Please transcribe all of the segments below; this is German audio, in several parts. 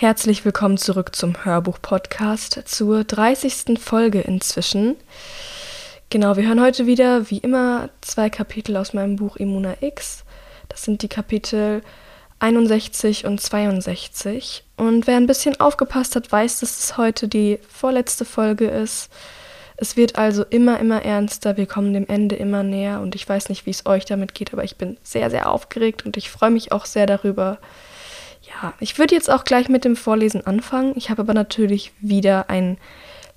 Herzlich willkommen zurück zum Hörbuch-Podcast zur 30. Folge inzwischen. Genau, wir hören heute wieder, wie immer, zwei Kapitel aus meinem Buch Immuna X. Das sind die Kapitel 61 und 62. Und wer ein bisschen aufgepasst hat, weiß, dass es heute die vorletzte Folge ist. Es wird also immer, immer ernster. Wir kommen dem Ende immer näher. Und ich weiß nicht, wie es euch damit geht, aber ich bin sehr, sehr aufgeregt und ich freue mich auch sehr darüber, ja, ich würde jetzt auch gleich mit dem Vorlesen anfangen. Ich habe aber natürlich wieder ein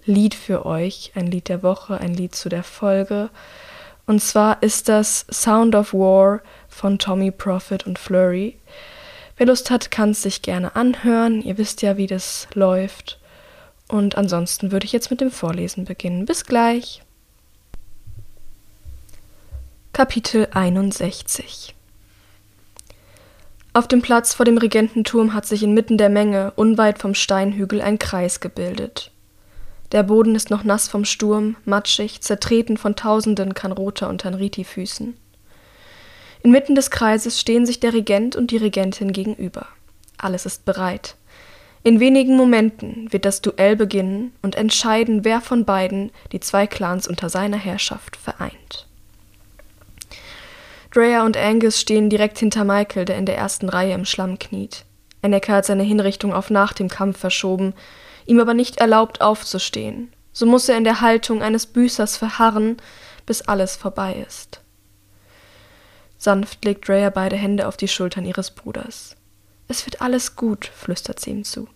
Lied für euch, ein Lied der Woche, ein Lied zu der Folge. Und zwar ist das Sound of War von Tommy Prophet und Flurry. Wer Lust hat, kann es sich gerne anhören. Ihr wisst ja, wie das läuft. Und ansonsten würde ich jetzt mit dem Vorlesen beginnen. Bis gleich. Kapitel 61 auf dem Platz vor dem Regententurm hat sich inmitten der Menge, unweit vom Steinhügel, ein Kreis gebildet. Der Boden ist noch nass vom Sturm, matschig, zertreten von tausenden Kanrota und Tanriti-Füßen. Inmitten des Kreises stehen sich der Regent und die Regentin gegenüber. Alles ist bereit. In wenigen Momenten wird das Duell beginnen und entscheiden, wer von beiden die zwei Clans unter seiner Herrschaft vereint. Drea und Angus stehen direkt hinter Michael, der in der ersten Reihe im Schlamm kniet. Enneke hat seine Hinrichtung auf nach dem Kampf verschoben, ihm aber nicht erlaubt aufzustehen. So muss er in der Haltung eines Büßers verharren, bis alles vorbei ist. Sanft legt Drea beide Hände auf die Schultern ihres Bruders. Es wird alles gut, flüstert sie ihm zu.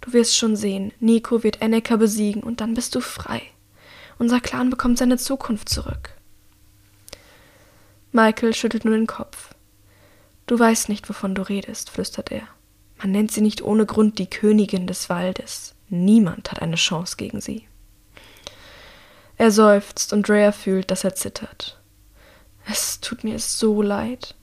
Du wirst schon sehen, Nico wird Enneka besiegen und dann bist du frei. Unser Clan bekommt seine Zukunft zurück. Michael schüttelt nur den Kopf. Du weißt nicht, wovon du redest, flüstert er. Man nennt sie nicht ohne Grund die Königin des Waldes. Niemand hat eine Chance gegen sie. Er seufzt und Drea fühlt, dass er zittert. Es tut mir so leid.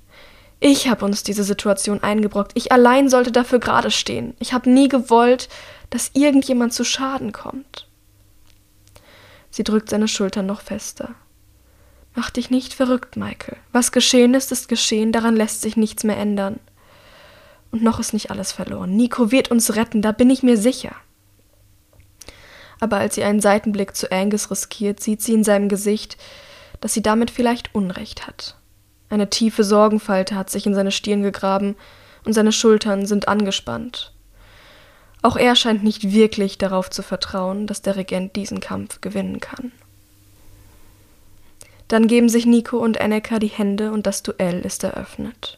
Ich habe uns diese Situation eingebrockt. Ich allein sollte dafür gerade stehen. Ich habe nie gewollt, dass irgendjemand zu Schaden kommt. Sie drückt seine Schultern noch fester. Mach dich nicht verrückt, Michael. Was geschehen ist, ist geschehen, daran lässt sich nichts mehr ändern. Und noch ist nicht alles verloren. Nico wird uns retten, da bin ich mir sicher. Aber als sie einen Seitenblick zu Angus riskiert, sieht sie in seinem Gesicht, dass sie damit vielleicht Unrecht hat. Eine tiefe Sorgenfalte hat sich in seine Stirn gegraben und seine Schultern sind angespannt. Auch er scheint nicht wirklich darauf zu vertrauen, dass der Regent diesen Kampf gewinnen kann. Dann geben sich Nico und Enneka die Hände und das Duell ist eröffnet.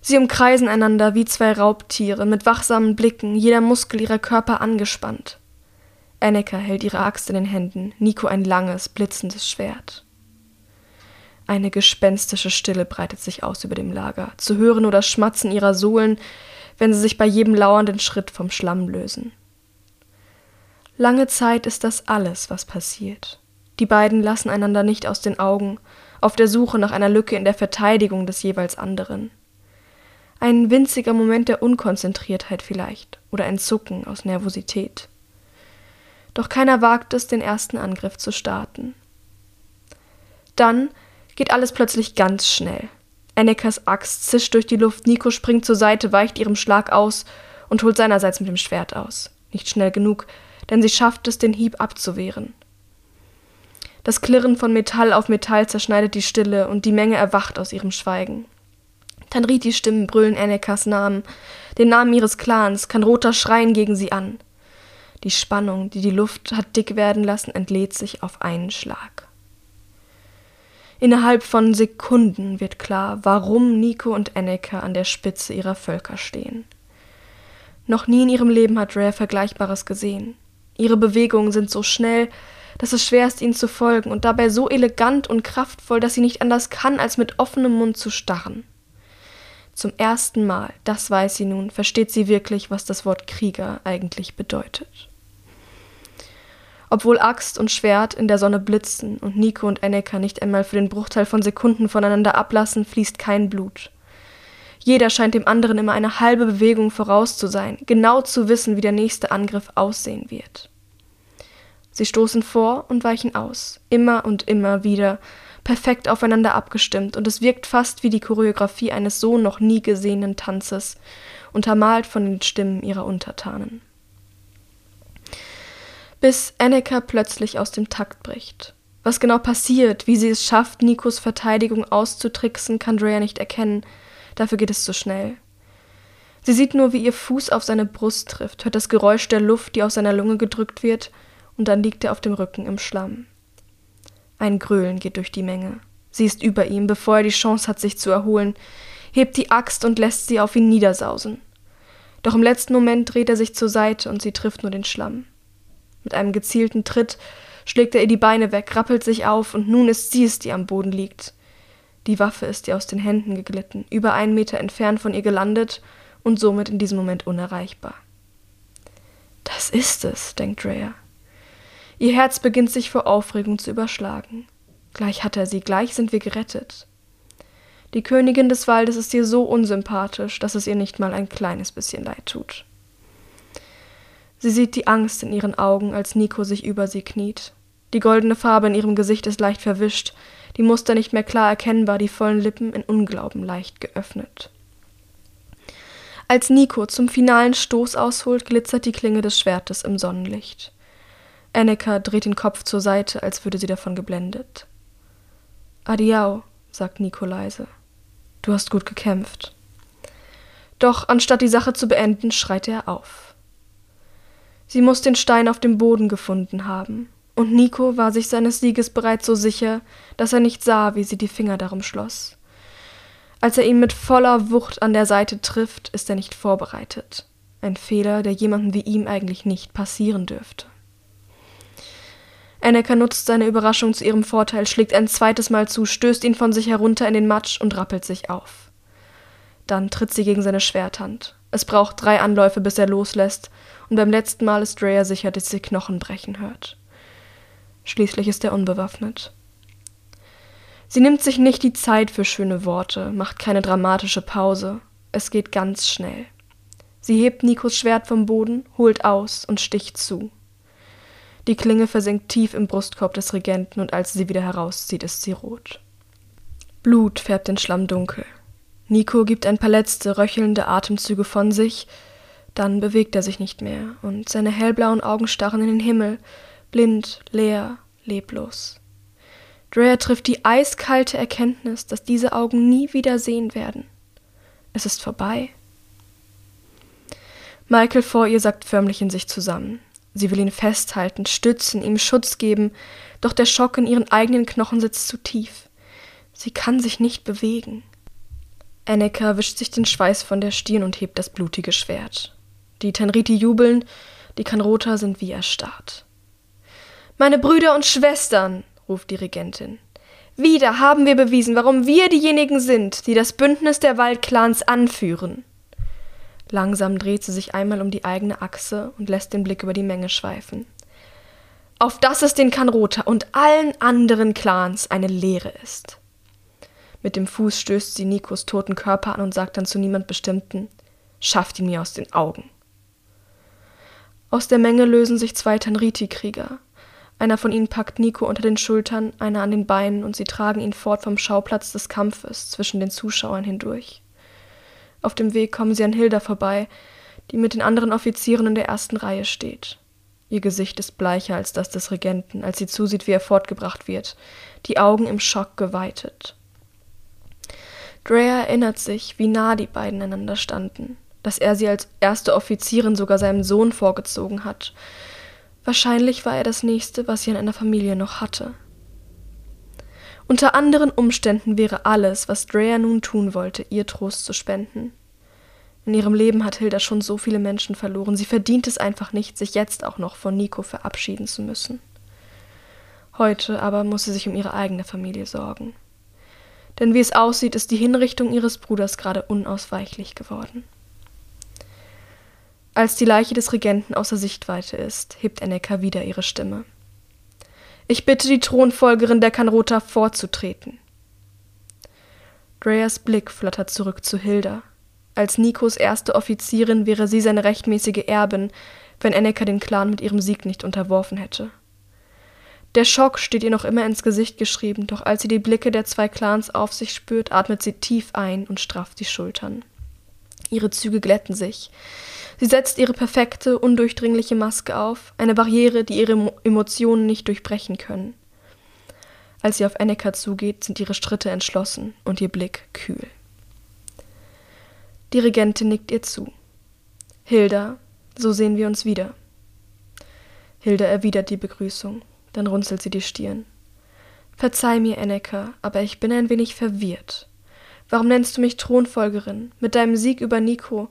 Sie umkreisen einander wie zwei Raubtiere mit wachsamen Blicken, jeder Muskel ihrer Körper angespannt. Enneka hält ihre Axt in den Händen, Nico ein langes, blitzendes Schwert. Eine gespenstische Stille breitet sich aus über dem Lager, zu hören nur das Schmatzen ihrer Sohlen, wenn sie sich bei jedem lauernden Schritt vom Schlamm lösen. Lange Zeit ist das alles, was passiert. Die beiden lassen einander nicht aus den Augen, auf der Suche nach einer Lücke in der Verteidigung des jeweils anderen. Ein winziger Moment der Unkonzentriertheit vielleicht oder ein Zucken aus Nervosität. Doch keiner wagt es, den ersten Angriff zu starten. Dann geht alles plötzlich ganz schnell. Ennekas Axt zischt durch die Luft, Nico springt zur Seite, weicht ihrem Schlag aus und holt seinerseits mit dem Schwert aus. Nicht schnell genug, denn sie schafft es, den Hieb abzuwehren. Das Klirren von Metall auf Metall zerschneidet die Stille und die Menge erwacht aus ihrem Schweigen. Tanritis Stimmen brüllen Ennekas Namen, den Namen ihres Clans, kann roter schreien gegen sie an. Die Spannung, die die Luft hat dick werden lassen, entlädt sich auf einen Schlag. Innerhalb von Sekunden wird klar, warum Nico und Enneka an der Spitze ihrer Völker stehen. Noch nie in ihrem Leben hat Rare Vergleichbares gesehen. Ihre Bewegungen sind so schnell, dass es schwer ist, ihnen zu folgen und dabei so elegant und kraftvoll, dass sie nicht anders kann, als mit offenem Mund zu starren. Zum ersten Mal, das weiß sie nun, versteht sie wirklich, was das Wort Krieger eigentlich bedeutet. Obwohl Axt und Schwert in der Sonne blitzen und Nico und Enneka nicht einmal für den Bruchteil von Sekunden voneinander ablassen, fließt kein Blut. Jeder scheint dem anderen immer eine halbe Bewegung voraus zu sein, genau zu wissen, wie der nächste Angriff aussehen wird. Sie stoßen vor und weichen aus, immer und immer wieder, perfekt aufeinander abgestimmt, und es wirkt fast wie die Choreografie eines so noch nie gesehenen Tanzes, untermalt von den Stimmen ihrer Untertanen. Bis Annika plötzlich aus dem Takt bricht. Was genau passiert, wie sie es schafft, Nikos Verteidigung auszutricksen, kann Drea nicht erkennen. Dafür geht es zu schnell. Sie sieht nur, wie ihr Fuß auf seine Brust trifft, hört das Geräusch der Luft, die aus seiner Lunge gedrückt wird, und dann liegt er auf dem Rücken im Schlamm. Ein Gröhlen geht durch die Menge. Sie ist über ihm, bevor er die Chance hat, sich zu erholen, hebt die Axt und lässt sie auf ihn niedersausen. Doch im letzten Moment dreht er sich zur Seite und sie trifft nur den Schlamm. Mit einem gezielten Tritt schlägt er ihr die Beine weg, rappelt sich auf und nun ist sie es, die am Boden liegt. Die Waffe ist ihr aus den Händen geglitten, über einen Meter entfernt von ihr gelandet und somit in diesem Moment unerreichbar. Das ist es, denkt Rhea. Ihr Herz beginnt sich vor Aufregung zu überschlagen. Gleich hat er sie, gleich sind wir gerettet. Die Königin des Waldes ist ihr so unsympathisch, dass es ihr nicht mal ein kleines bisschen leid tut. Sie sieht die Angst in ihren Augen, als Nico sich über sie kniet. Die goldene Farbe in ihrem Gesicht ist leicht verwischt, die Muster nicht mehr klar erkennbar, die vollen Lippen in Unglauben leicht geöffnet. Als Nico zum finalen Stoß ausholt, glitzert die Klinge des Schwertes im Sonnenlicht. Annika dreht den Kopf zur Seite, als würde sie davon geblendet. Adiau, sagt Nico leise. Du hast gut gekämpft. Doch anstatt die Sache zu beenden, schreit er auf. Sie muss den Stein auf dem Boden gefunden haben, und Nico war sich seines Sieges bereits so sicher, dass er nicht sah, wie sie die Finger darum schloss. Als er ihn mit voller Wucht an der Seite trifft, ist er nicht vorbereitet. Ein Fehler, der jemandem wie ihm eigentlich nicht passieren dürfte. Annika nutzt seine Überraschung zu ihrem Vorteil, schlägt ein zweites Mal zu, stößt ihn von sich herunter in den Matsch und rappelt sich auf. Dann tritt sie gegen seine Schwerthand. Es braucht drei Anläufe, bis er loslässt, und beim letzten Mal ist Drea sicher, dass sie Knochen brechen hört. Schließlich ist er unbewaffnet. Sie nimmt sich nicht die Zeit für schöne Worte, macht keine dramatische Pause. Es geht ganz schnell. Sie hebt Nikos Schwert vom Boden, holt aus und sticht zu. Die Klinge versinkt tief im Brustkorb des Regenten und als sie wieder herauszieht, ist sie rot. Blut färbt den Schlamm dunkel. Nico gibt ein paar letzte, röchelnde Atemzüge von sich, dann bewegt er sich nicht mehr und seine hellblauen Augen starren in den Himmel, blind, leer, leblos. Drea trifft die eiskalte Erkenntnis, dass diese Augen nie wieder sehen werden. Es ist vorbei. Michael vor ihr sackt förmlich in sich zusammen. Sie will ihn festhalten, stützen, ihm Schutz geben, doch der Schock in ihren eigenen Knochen sitzt zu tief. Sie kann sich nicht bewegen. Annika wischt sich den Schweiß von der Stirn und hebt das blutige Schwert. Die Tenriti jubeln, die Kanrota sind wie erstarrt. Meine Brüder und Schwestern, ruft die Regentin. Wieder haben wir bewiesen, warum wir diejenigen sind, die das Bündnis der Waldclans anführen. Langsam dreht sie sich einmal um die eigene Achse und lässt den Blick über die Menge schweifen. Auf dass es den Kanrota und allen anderen Clans eine Lehre ist. Mit dem Fuß stößt sie Nikos toten Körper an und sagt dann zu niemand Bestimmten: Schafft ihn mir aus den Augen. Aus der Menge lösen sich zwei Tanriti-Krieger. Einer von ihnen packt Nico unter den Schultern, einer an den Beinen und sie tragen ihn fort vom Schauplatz des Kampfes zwischen den Zuschauern hindurch. Auf dem Weg kommen sie an Hilda vorbei, die mit den anderen Offizieren in der ersten Reihe steht. Ihr Gesicht ist bleicher als das des Regenten, als sie zusieht, wie er fortgebracht wird, die Augen im Schock geweitet. Drea erinnert sich, wie nah die beiden einander standen, dass er sie als erste Offizierin sogar seinem Sohn vorgezogen hat. Wahrscheinlich war er das Nächste, was sie an einer Familie noch hatte. Unter anderen Umständen wäre alles, was Drea nun tun wollte, ihr Trost zu spenden. In ihrem Leben hat Hilda schon so viele Menschen verloren, sie verdient es einfach nicht, sich jetzt auch noch von Nico verabschieden zu müssen. Heute aber muss sie sich um ihre eigene Familie sorgen. Denn wie es aussieht, ist die Hinrichtung ihres Bruders gerade unausweichlich geworden. Als die Leiche des Regenten außer Sichtweite ist, hebt Annika wieder ihre Stimme. Ich bitte die Thronfolgerin der Kanrota vorzutreten. Dreas Blick flattert zurück zu Hilda. Als Nikos erste Offizierin wäre sie seine rechtmäßige Erbin, wenn Enneka den Clan mit ihrem Sieg nicht unterworfen hätte. Der Schock steht ihr noch immer ins Gesicht geschrieben, doch als sie die Blicke der zwei Clans auf sich spürt, atmet sie tief ein und strafft die Schultern. Ihre Züge glätten sich. Sie setzt ihre perfekte, undurchdringliche Maske auf, eine Barriere, die ihre Emotionen nicht durchbrechen können. Als sie auf Enneka zugeht, sind ihre Schritte entschlossen und ihr Blick kühl. Die Regentin nickt ihr zu. Hilda, so sehen wir uns wieder. Hilda erwidert die Begrüßung, dann runzelt sie die Stirn. Verzeih mir, Enneka, aber ich bin ein wenig verwirrt. Warum nennst du mich Thronfolgerin? Mit deinem Sieg über Nico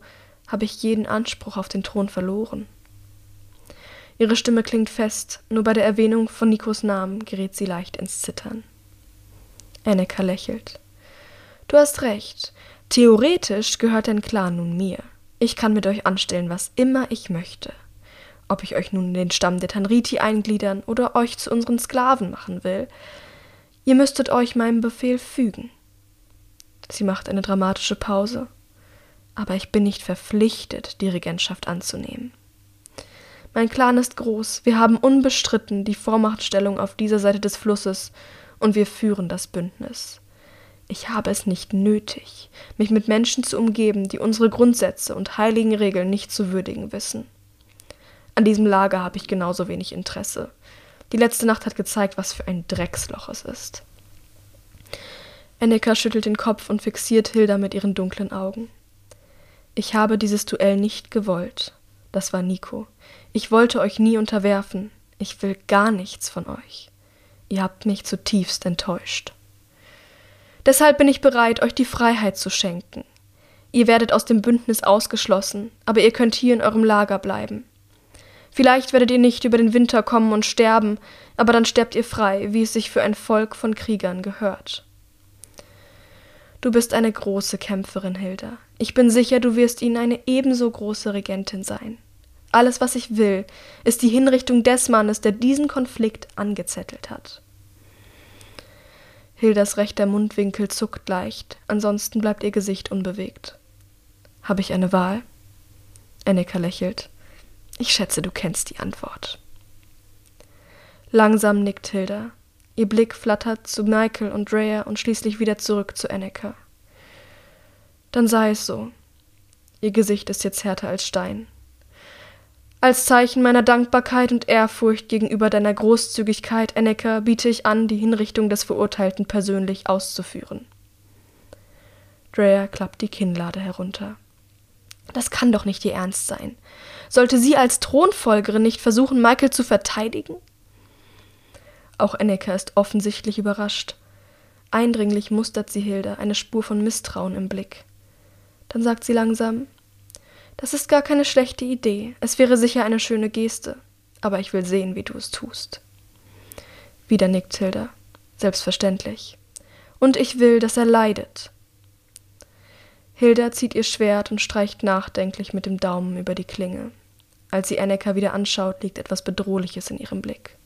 habe ich jeden Anspruch auf den Thron verloren. Ihre Stimme klingt fest, nur bei der Erwähnung von Nikos Namen gerät sie leicht ins Zittern. Enneka lächelt. Du hast recht. Theoretisch gehört dein Clan nun mir. Ich kann mit euch anstellen, was immer ich möchte. Ob ich euch nun in den Stamm der Tanriti eingliedern oder euch zu unseren Sklaven machen will, ihr müsstet euch meinem Befehl fügen. Sie macht eine dramatische Pause. Aber ich bin nicht verpflichtet, die Regentschaft anzunehmen. Mein Clan ist groß, wir haben unbestritten die Vormachtstellung auf dieser Seite des Flusses und wir führen das Bündnis. Ich habe es nicht nötig, mich mit Menschen zu umgeben, die unsere Grundsätze und heiligen Regeln nicht zu würdigen wissen. An diesem Lager habe ich genauso wenig Interesse. Die letzte Nacht hat gezeigt, was für ein Drecksloch es ist. Enneka schüttelt den Kopf und fixiert Hilda mit ihren dunklen Augen. Ich habe dieses Duell nicht gewollt. Das war Nico. Ich wollte euch nie unterwerfen. Ich will gar nichts von euch. Ihr habt mich zutiefst enttäuscht. Deshalb bin ich bereit, euch die Freiheit zu schenken. Ihr werdet aus dem Bündnis ausgeschlossen, aber ihr könnt hier in eurem Lager bleiben. Vielleicht werdet ihr nicht über den Winter kommen und sterben, aber dann sterbt ihr frei, wie es sich für ein Volk von Kriegern gehört. Du bist eine große Kämpferin, Hilda. Ich bin sicher, du wirst ihnen eine ebenso große Regentin sein. Alles, was ich will, ist die Hinrichtung des Mannes, der diesen Konflikt angezettelt hat. Hildas rechter Mundwinkel zuckt leicht, ansonsten bleibt ihr Gesicht unbewegt. Habe ich eine Wahl? Enneka lächelt. Ich schätze, du kennst die Antwort. Langsam nickt Hilda. Ihr Blick flattert zu Michael und Drea und schließlich wieder zurück zu Enneka. Dann sei es so. Ihr Gesicht ist jetzt härter als Stein. Als Zeichen meiner Dankbarkeit und Ehrfurcht gegenüber deiner Großzügigkeit, Enneker, biete ich an, die Hinrichtung des Verurteilten persönlich auszuführen. Drea klappt die Kinnlade herunter. Das kann doch nicht ihr Ernst sein. Sollte sie als Thronfolgerin nicht versuchen, Michael zu verteidigen? Auch Enneker ist offensichtlich überrascht. Eindringlich mustert sie Hilda, eine Spur von Misstrauen im Blick. Dann sagt sie langsam das ist gar keine schlechte Idee. Es wäre sicher eine schöne Geste. Aber ich will sehen, wie du es tust. Wieder nickt Hilda. Selbstverständlich. Und ich will, dass er leidet. Hilda zieht ihr Schwert und streicht nachdenklich mit dem Daumen über die Klinge. Als sie Enneka wieder anschaut, liegt etwas Bedrohliches in ihrem Blick.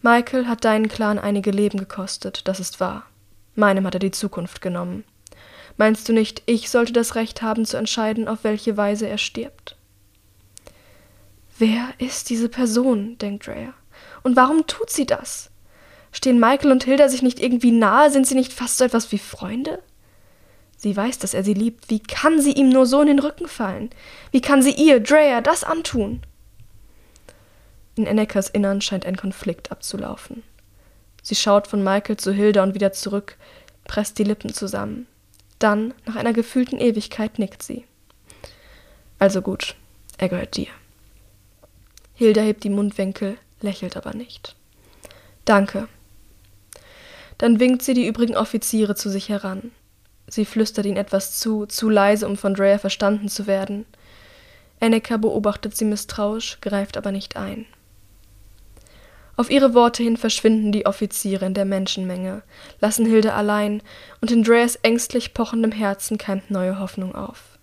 Michael hat deinen Clan einige Leben gekostet, das ist wahr. Meinem hat er die Zukunft genommen. Meinst du nicht, ich sollte das Recht haben zu entscheiden, auf welche Weise er stirbt? Wer ist diese Person? denkt Drea. Und warum tut sie das? Stehen Michael und Hilda sich nicht irgendwie nahe? Sind sie nicht fast so etwas wie Freunde? Sie weiß, dass er sie liebt. Wie kann sie ihm nur so in den Rücken fallen? Wie kann sie ihr, Drea, das antun? In Ennekas Innern scheint ein Konflikt abzulaufen. Sie schaut von Michael zu Hilda und wieder zurück, presst die Lippen zusammen. Dann, nach einer gefühlten Ewigkeit, nickt sie. Also gut, er gehört dir. Hilda hebt die Mundwinkel, lächelt aber nicht. Danke. Dann winkt sie die übrigen Offiziere zu sich heran. Sie flüstert ihnen etwas zu, zu leise, um von Drea verstanden zu werden. Enneka beobachtet sie misstrauisch, greift aber nicht ein. Auf ihre Worte hin verschwinden die Offiziere in der Menschenmenge, lassen Hilde allein, und in Dreas ängstlich pochendem Herzen keimt neue Hoffnung auf.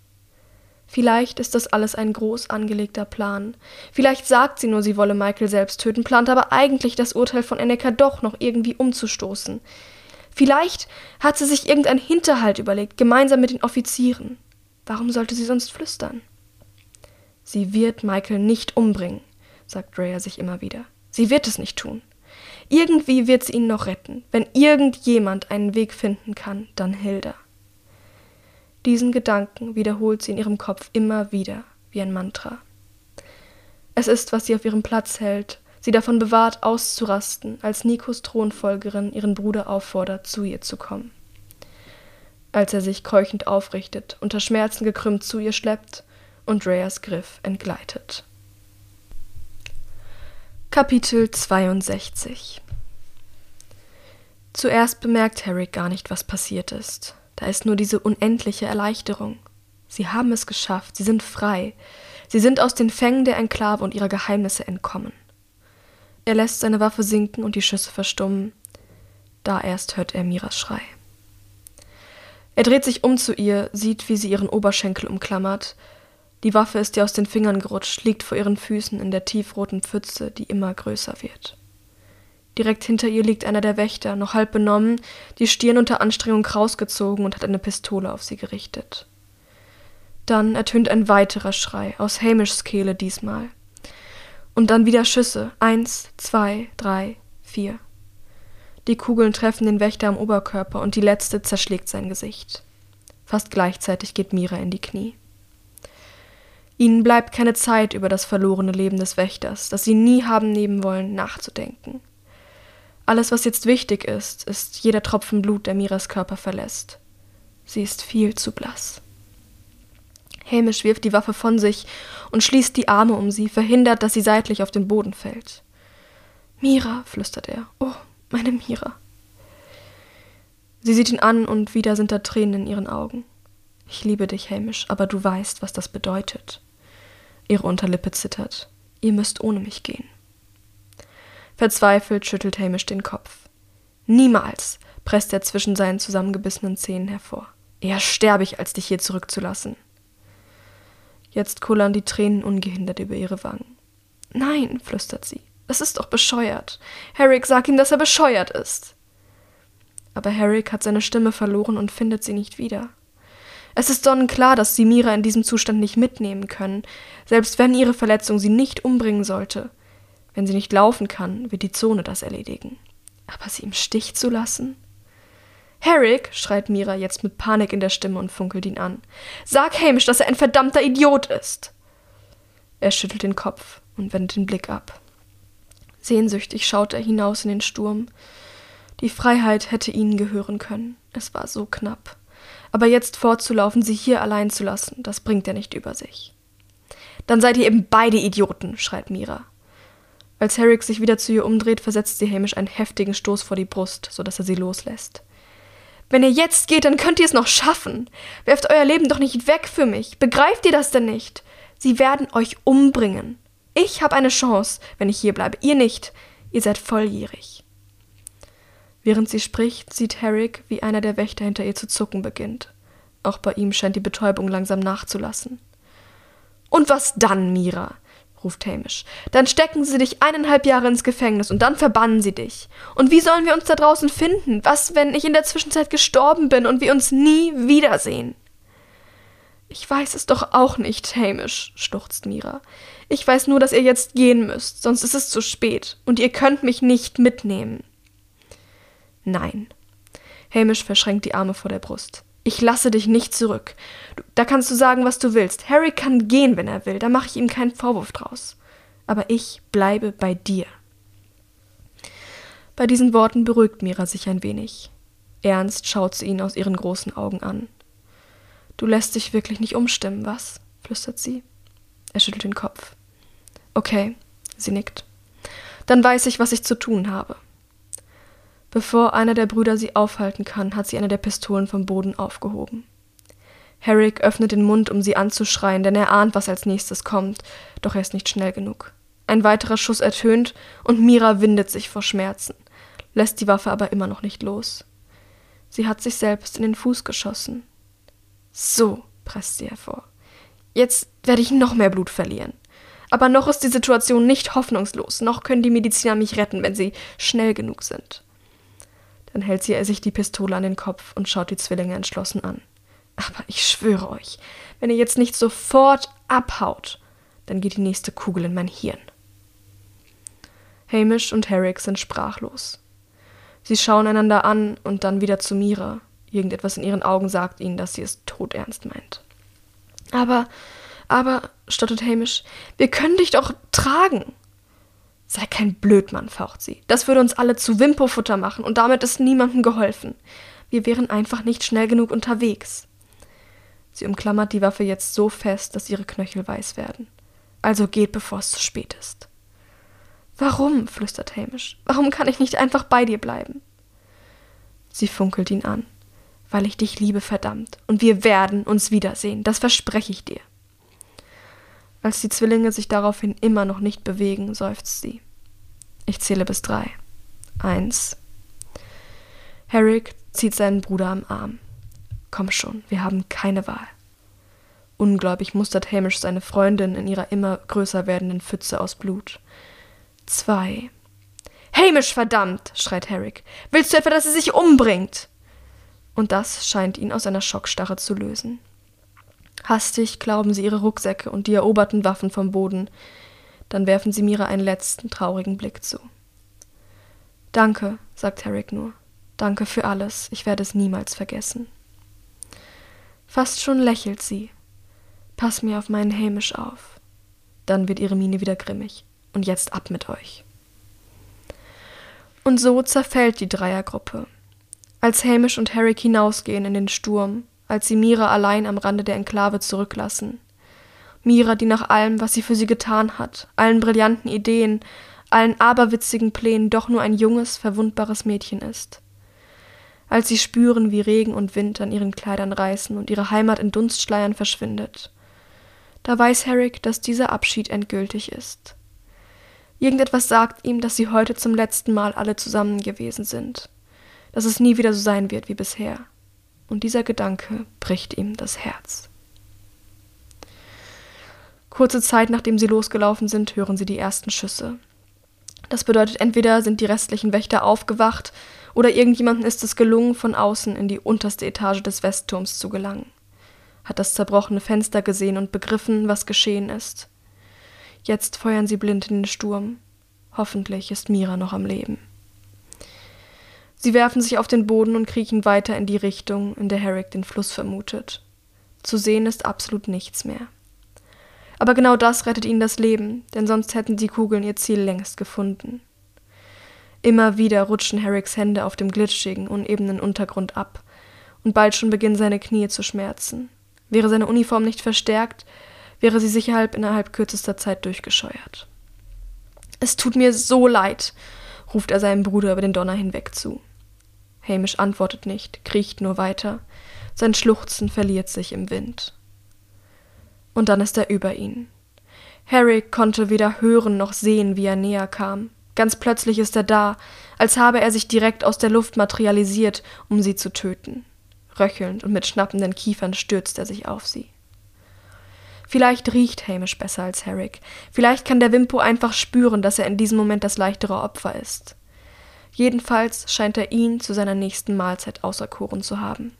Vielleicht ist das alles ein groß angelegter Plan. Vielleicht sagt sie nur, sie wolle Michael selbst töten, plant aber eigentlich das Urteil von Enneka doch noch irgendwie umzustoßen. Vielleicht hat sie sich irgendein Hinterhalt überlegt, gemeinsam mit den Offizieren. Warum sollte sie sonst flüstern? Sie wird Michael nicht umbringen, sagt Drea sich immer wieder. Sie wird es nicht tun. Irgendwie wird sie ihn noch retten. Wenn irgendjemand einen Weg finden kann, dann Hilda. Diesen Gedanken wiederholt sie in ihrem Kopf immer wieder wie ein Mantra. Es ist, was sie auf ihrem Platz hält, sie davon bewahrt, auszurasten, als Nikos Thronfolgerin ihren Bruder auffordert, zu ihr zu kommen. Als er sich keuchend aufrichtet, unter Schmerzen gekrümmt zu ihr schleppt und Rheas Griff entgleitet. Kapitel 62 Zuerst bemerkt Harry gar nicht, was passiert ist. Da ist nur diese unendliche Erleichterung. Sie haben es geschafft, sie sind frei, sie sind aus den Fängen der Enklave und ihrer Geheimnisse entkommen. Er lässt seine Waffe sinken und die Schüsse verstummen. Da erst hört er Miras Schrei. Er dreht sich um zu ihr, sieht, wie sie ihren Oberschenkel umklammert, die Waffe ist ihr aus den Fingern gerutscht, liegt vor ihren Füßen in der tiefroten Pfütze, die immer größer wird. Direkt hinter ihr liegt einer der Wächter, noch halb benommen, die Stirn unter Anstrengung krausgezogen und hat eine Pistole auf sie gerichtet. Dann ertönt ein weiterer Schrei, aus Hamishs Kehle diesmal. Und dann wieder Schüsse. Eins, zwei, drei, vier. Die Kugeln treffen den Wächter am Oberkörper und die letzte zerschlägt sein Gesicht. Fast gleichzeitig geht Mira in die Knie. Ihnen bleibt keine Zeit, über das verlorene Leben des Wächters, das sie nie haben nehmen wollen, nachzudenken. Alles, was jetzt wichtig ist, ist jeder Tropfen Blut, der Miras Körper verlässt. Sie ist viel zu blass. Hamish wirft die Waffe von sich und schließt die Arme um sie, verhindert, dass sie seitlich auf den Boden fällt. Mira, flüstert er. Oh, meine Mira. Sie sieht ihn an und wieder sind da Tränen in ihren Augen. Ich liebe dich, Hamish, aber du weißt, was das bedeutet. Ihre Unterlippe zittert. Ihr müsst ohne mich gehen. Verzweifelt schüttelt Hamish den Kopf. Niemals, presst er zwischen seinen zusammengebissenen Zähnen hervor. Eher sterbe ich, als dich hier zurückzulassen. Jetzt kullern die Tränen ungehindert über ihre Wangen. Nein, flüstert sie. Das ist doch bescheuert. Herrick, sag ihm, dass er bescheuert ist. Aber Herrick hat seine Stimme verloren und findet sie nicht wieder. Es ist sonnenklar, dass sie Mira in diesem Zustand nicht mitnehmen können, selbst wenn ihre Verletzung sie nicht umbringen sollte. Wenn sie nicht laufen kann, wird die Zone das erledigen. Aber sie im Stich zu lassen? Herrick, schreit Mira jetzt mit Panik in der Stimme und funkelt ihn an. Sag Hamish, dass er ein verdammter Idiot ist. Er schüttelt den Kopf und wendet den Blick ab. Sehnsüchtig schaut er hinaus in den Sturm. Die Freiheit hätte ihnen gehören können. Es war so knapp aber jetzt fortzulaufen, sie hier allein zu lassen, das bringt er nicht über sich. Dann seid ihr eben beide Idioten, schreit Mira. Als Herrick sich wieder zu ihr umdreht, versetzt sie Hamish einen heftigen Stoß vor die Brust, sodass er sie loslässt. Wenn ihr jetzt geht, dann könnt ihr es noch schaffen. Werft euer Leben doch nicht weg für mich. Begreift ihr das denn nicht? Sie werden euch umbringen. Ich habe eine Chance, wenn ich hier bleibe. Ihr nicht. Ihr seid volljährig. Während sie spricht, sieht Herrick, wie einer der Wächter hinter ihr zu zucken beginnt. Auch bei ihm scheint die Betäubung langsam nachzulassen. Und was dann, Mira? ruft Hamish. Dann stecken sie dich eineinhalb Jahre ins Gefängnis und dann verbannen sie dich. Und wie sollen wir uns da draußen finden? Was, wenn ich in der Zwischenzeit gestorben bin und wir uns nie wiedersehen? Ich weiß es doch auch nicht, Hamish, schluchzt Mira. Ich weiß nur, dass ihr jetzt gehen müsst, sonst ist es zu spät, und ihr könnt mich nicht mitnehmen. Nein. Hamish verschränkt die Arme vor der Brust. Ich lasse dich nicht zurück. Du, da kannst du sagen, was du willst. Harry kann gehen, wenn er will. Da mache ich ihm keinen Vorwurf draus. Aber ich bleibe bei dir. Bei diesen Worten beruhigt Mira sich ein wenig. Ernst schaut sie ihn aus ihren großen Augen an. Du lässt dich wirklich nicht umstimmen, was? flüstert sie. Er schüttelt den Kopf. Okay, sie nickt. Dann weiß ich, was ich zu tun habe. Bevor einer der Brüder sie aufhalten kann, hat sie eine der Pistolen vom Boden aufgehoben. Herrick öffnet den Mund, um sie anzuschreien, denn er ahnt, was als nächstes kommt, doch er ist nicht schnell genug. Ein weiterer Schuss ertönt und Mira windet sich vor Schmerzen, lässt die Waffe aber immer noch nicht los. Sie hat sich selbst in den Fuß geschossen. So, presst sie hervor. Jetzt werde ich noch mehr Blut verlieren. Aber noch ist die Situation nicht hoffnungslos, noch können die Mediziner mich retten, wenn sie schnell genug sind. Dann hält sie sich die Pistole an den Kopf und schaut die Zwillinge entschlossen an. Aber ich schwöre euch, wenn ihr jetzt nicht sofort abhaut, dann geht die nächste Kugel in mein Hirn. Hamish und Herrick sind sprachlos. Sie schauen einander an und dann wieder zu Mira. Irgendetwas in ihren Augen sagt ihnen, dass sie es todernst meint. Aber, aber, stottert Hamish, wir können dich doch tragen. Sei kein Blödmann, faucht sie. Das würde uns alle zu Wimpofutter machen und damit ist niemandem geholfen. Wir wären einfach nicht schnell genug unterwegs. Sie umklammert die Waffe jetzt so fest, dass ihre Knöchel weiß werden. Also geht, bevor es zu spät ist. Warum? flüstert Hamish. Warum kann ich nicht einfach bei dir bleiben? Sie funkelt ihn an. Weil ich dich liebe, verdammt. Und wir werden uns wiedersehen, das verspreche ich dir. Als die Zwillinge sich daraufhin immer noch nicht bewegen, seufzt sie. Ich zähle bis drei. Eins. Herrick zieht seinen Bruder am Arm. Komm schon, wir haben keine Wahl. Ungläubig mustert Hamish seine Freundin in ihrer immer größer werdenden Pfütze aus Blut. Zwei. Hamish, verdammt! schreit Herrick. Willst du etwa, dass sie sich umbringt? Und das scheint ihn aus seiner Schockstarre zu lösen. Hastig klauben sie ihre Rucksäcke und die eroberten Waffen vom Boden. Dann werfen sie Mira einen letzten traurigen Blick zu. Danke, sagt Herrick nur. Danke für alles. Ich werde es niemals vergessen. Fast schon lächelt sie. Pass mir auf meinen Hamish auf. Dann wird ihre Miene wieder grimmig. Und jetzt ab mit euch. Und so zerfällt die Dreiergruppe. Als Hamish und Herrick hinausgehen in den Sturm, als sie Mira allein am Rande der Enklave zurücklassen. Mira, die nach allem, was sie für sie getan hat, allen brillanten Ideen, allen aberwitzigen Plänen doch nur ein junges, verwundbares Mädchen ist. Als sie spüren, wie Regen und Wind an ihren Kleidern reißen und ihre Heimat in Dunstschleiern verschwindet. Da weiß Herrick, dass dieser Abschied endgültig ist. Irgendetwas sagt ihm, dass sie heute zum letzten Mal alle zusammen gewesen sind, dass es nie wieder so sein wird wie bisher. Und dieser Gedanke bricht ihm das Herz. Kurze Zeit nachdem sie losgelaufen sind, hören sie die ersten Schüsse. Das bedeutet, entweder sind die restlichen Wächter aufgewacht oder irgendjemandem ist es gelungen, von außen in die unterste Etage des Westturms zu gelangen, hat das zerbrochene Fenster gesehen und begriffen, was geschehen ist. Jetzt feuern sie blind in den Sturm. Hoffentlich ist Mira noch am Leben. Sie werfen sich auf den Boden und kriechen weiter in die Richtung, in der Herrick den Fluss vermutet. Zu sehen ist absolut nichts mehr. Aber genau das rettet ihnen das Leben, denn sonst hätten die Kugeln ihr Ziel längst gefunden. Immer wieder rutschen Herricks Hände auf dem glitschigen, unebenen Untergrund ab, und bald schon beginnen seine Knie zu schmerzen. Wäre seine Uniform nicht verstärkt, wäre sie sicher innerhalb kürzester Zeit durchgescheuert. Es tut mir so leid, ruft er seinem Bruder über den Donner hinweg zu. Hamish antwortet nicht, kriecht nur weiter. Sein Schluchzen verliert sich im Wind. Und dann ist er über ihn. Harry konnte weder hören noch sehen, wie er näher kam. Ganz plötzlich ist er da, als habe er sich direkt aus der Luft materialisiert, um sie zu töten. Röchelnd und mit schnappenden Kiefern stürzt er sich auf sie. Vielleicht riecht Hamish besser als Herrick. Vielleicht kann der Wimpo einfach spüren, dass er in diesem Moment das leichtere Opfer ist. Jedenfalls scheint er ihn zu seiner nächsten Mahlzeit auserkoren zu haben.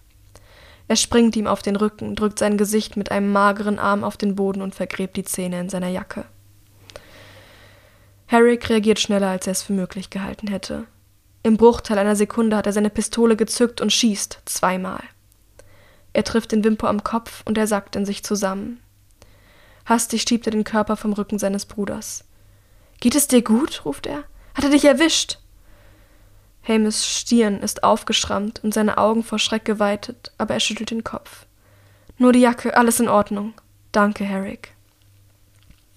Er springt ihm auf den Rücken, drückt sein Gesicht mit einem mageren Arm auf den Boden und vergräbt die Zähne in seiner Jacke. Herrick reagiert schneller, als er es für möglich gehalten hätte. Im Bruchteil einer Sekunde hat er seine Pistole gezückt und schießt zweimal. Er trifft den Wimpo am Kopf und er sackt in sich zusammen. Hastig schiebt er den Körper vom Rücken seines Bruders. Geht es dir gut? ruft er. Hat er dich erwischt? Hamish Stirn ist aufgeschrammt und seine Augen vor Schreck geweitet, aber er schüttelt den Kopf. Nur die Jacke, alles in Ordnung. Danke, Herrick.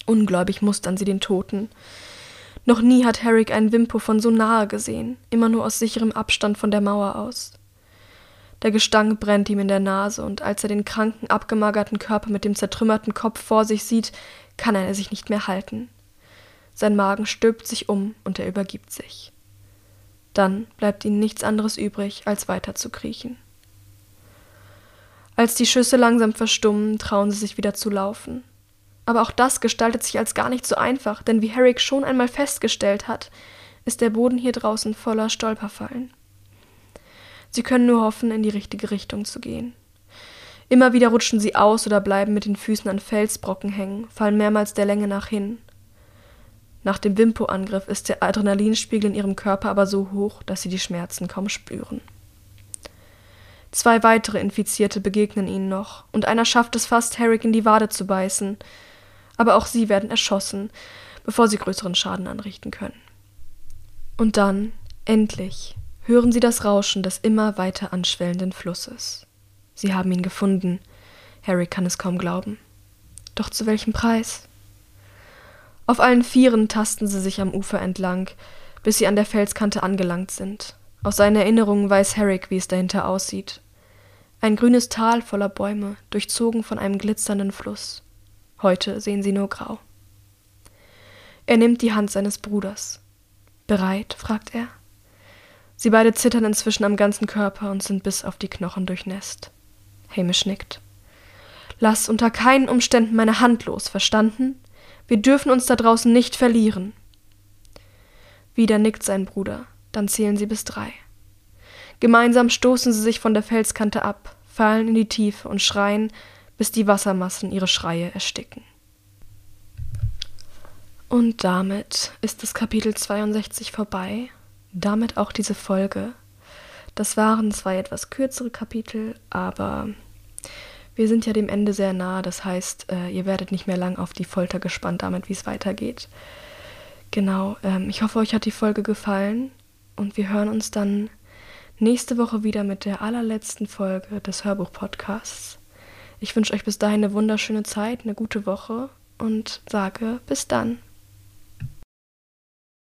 Ungläubig mustern sie den Toten. Noch nie hat Herrick einen Wimpo von so nahe gesehen, immer nur aus sicherem Abstand von der Mauer aus. Der Gestank brennt ihm in der Nase, und als er den kranken, abgemagerten Körper mit dem zertrümmerten Kopf vor sich sieht, kann er sich nicht mehr halten. Sein Magen stülpt sich um und er übergibt sich. Dann bleibt ihnen nichts anderes übrig, als weiter zu kriechen. Als die Schüsse langsam verstummen, trauen sie sich wieder zu laufen. Aber auch das gestaltet sich als gar nicht so einfach, denn wie Herrick schon einmal festgestellt hat, ist der Boden hier draußen voller Stolperfallen. Sie können nur hoffen, in die richtige Richtung zu gehen. Immer wieder rutschen sie aus oder bleiben mit den Füßen an Felsbrocken hängen, fallen mehrmals der Länge nach hin. Nach dem Wimpo-Angriff ist der Adrenalinspiegel in ihrem Körper aber so hoch, dass sie die Schmerzen kaum spüren. Zwei weitere Infizierte begegnen ihnen noch, und einer schafft es fast, Herrick in die Wade zu beißen, aber auch sie werden erschossen, bevor sie größeren Schaden anrichten können. Und dann, endlich, hören sie das Rauschen des immer weiter anschwellenden Flusses. Sie haben ihn gefunden. Harry kann es kaum glauben. Doch zu welchem Preis? Auf allen Vieren tasten sie sich am Ufer entlang, bis sie an der Felskante angelangt sind. Aus seinen Erinnerungen weiß Herrick, wie es dahinter aussieht. Ein grünes Tal voller Bäume, durchzogen von einem glitzernden Fluss. Heute sehen sie nur grau. Er nimmt die Hand seines Bruders. Bereit? fragt er. Sie beide zittern inzwischen am ganzen Körper und sind bis auf die Knochen durchnässt. Hamish nickt. Lass unter keinen Umständen meine Hand los, verstanden? Wir dürfen uns da draußen nicht verlieren. Wieder nickt sein Bruder, dann zählen sie bis drei. Gemeinsam stoßen sie sich von der Felskante ab, fallen in die Tiefe und schreien, bis die Wassermassen ihre Schreie ersticken. Und damit ist das Kapitel 62 vorbei, damit auch diese Folge. Das waren zwei etwas kürzere Kapitel, aber wir sind ja dem Ende sehr nah. Das heißt, äh, ihr werdet nicht mehr lang auf die Folter gespannt damit, wie es weitergeht. Genau, ähm, ich hoffe, euch hat die Folge gefallen und wir hören uns dann nächste Woche wieder mit der allerletzten Folge des Hörbuch-Podcasts. Ich wünsche euch bis dahin eine wunderschöne Zeit, eine gute Woche und sage bis dann.